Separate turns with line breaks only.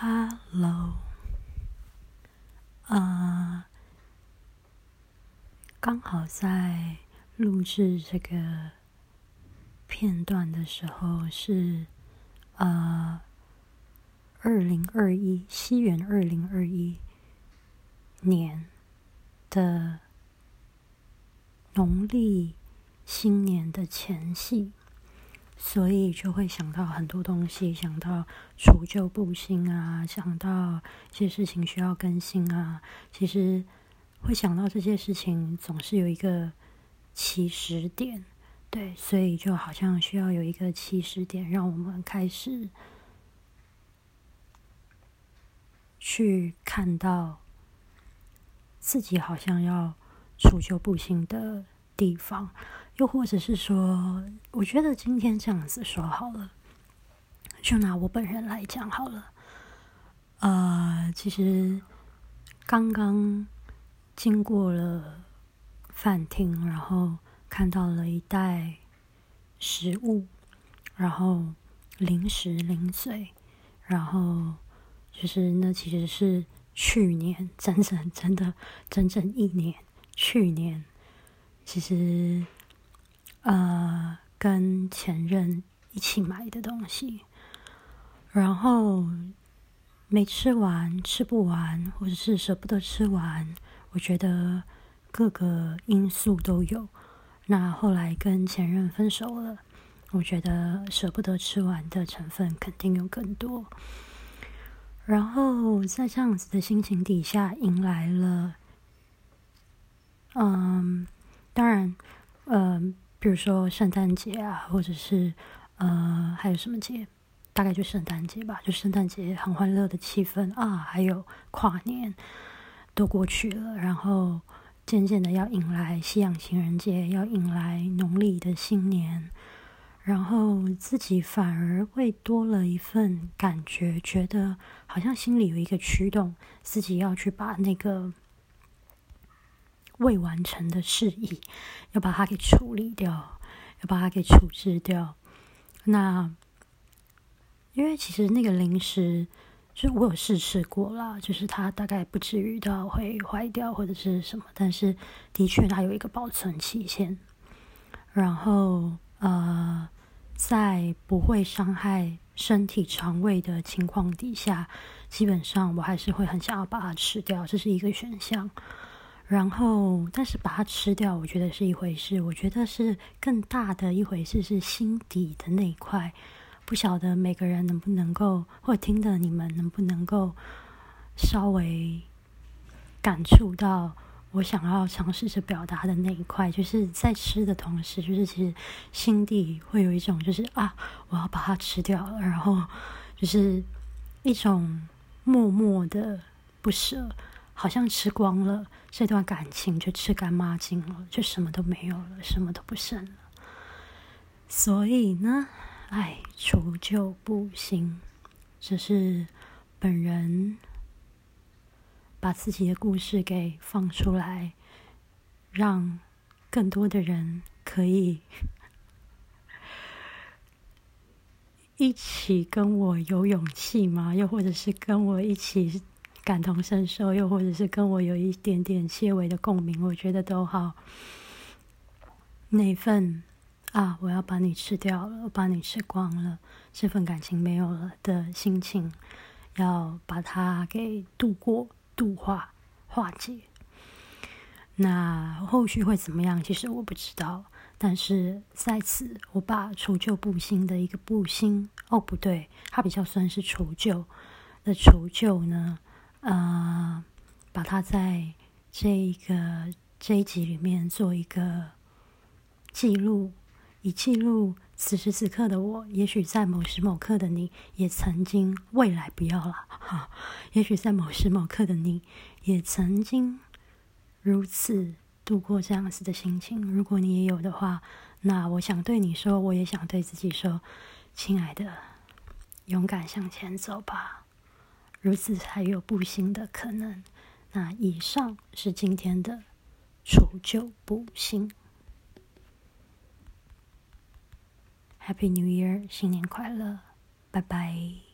Hello，呃，刚好在录制这个片段的时候是呃二零二一西元二零二一年的农历新年的前夕。所以就会想到很多东西，想到除旧布新啊，想到一些事情需要更新啊。其实会想到这些事情，总是有一个起始点，对，所以就好像需要有一个起始点，让我们开始去看到自己好像要除旧布新的地方。又或者是说，我觉得今天这样子说好了，就拿我本人来讲好了。呃，其实刚刚经过了饭厅，然后看到了一袋食物，然后零食零嘴，然后就是那其实是去年整整真的整整一年，去年其实。呃，跟前任一起买的东西，然后没吃完，吃不完，或者是舍不得吃完，我觉得各个因素都有。那后来跟前任分手了，我觉得舍不得吃完的成分肯定有更多。然后在这样子的心情底下，迎来了，嗯，当然，嗯。比如说圣诞节啊，或者是呃，还有什么节？大概就圣诞节吧。就圣诞节很欢乐的气氛啊，还有跨年都过去了，然后渐渐的要迎来西洋情人节，要迎来农历的新年，然后自己反而会多了一份感觉，觉得好像心里有一个驱动，自己要去把那个。未完成的事宜，要把它给处理掉，要把它给处置掉。那因为其实那个零食，就是我有试吃过啦，就是它大概不至于到会坏掉或者是什么，但是的确它有一个保存期限。然后呃，在不会伤害身体肠胃的情况底下，基本上我还是会很想要把它吃掉，这是一个选项。然后，但是把它吃掉，我觉得是一回事。我觉得是更大的一回事，是心底的那一块。不晓得每个人能不能够，或听的你们能不能够稍微感触到我想要尝试着表达的那一块，就是在吃的同时，就是其实心底会有一种，就是啊，我要把它吃掉了，然后就是一种默默的不舍。好像吃光了这段感情，就吃干抹净了，就什么都没有了，什么都不剩了。所以呢，哎，除旧布新，只是本人把自己的故事给放出来，让更多的人可以 一起跟我有勇气吗？又或者是跟我一起？感同身受，又或者是跟我有一点点些微的共鸣，我觉得都好。那份啊，我要把你吃掉了，我把你吃光了，这份感情没有了的心情，要把它给度过、度化、化解。那后续会怎么样？其实我不知道。但是在此，我把除旧布新的一个布新，哦，不对，它比较算是除旧的除旧呢。呃，把它在这一个这一集里面做一个记录，以记录此时此刻的我。也许在某时某刻的你也曾经，未来不要了哈。也许在某时某刻的你也曾经如此度过这样子的心情。如果你也有的话，那我想对你说，我也想对自己说，亲爱的，勇敢向前走吧。如此才有不幸的可能。那以上是今天的除旧布新。Happy New Year，新年快乐，拜拜。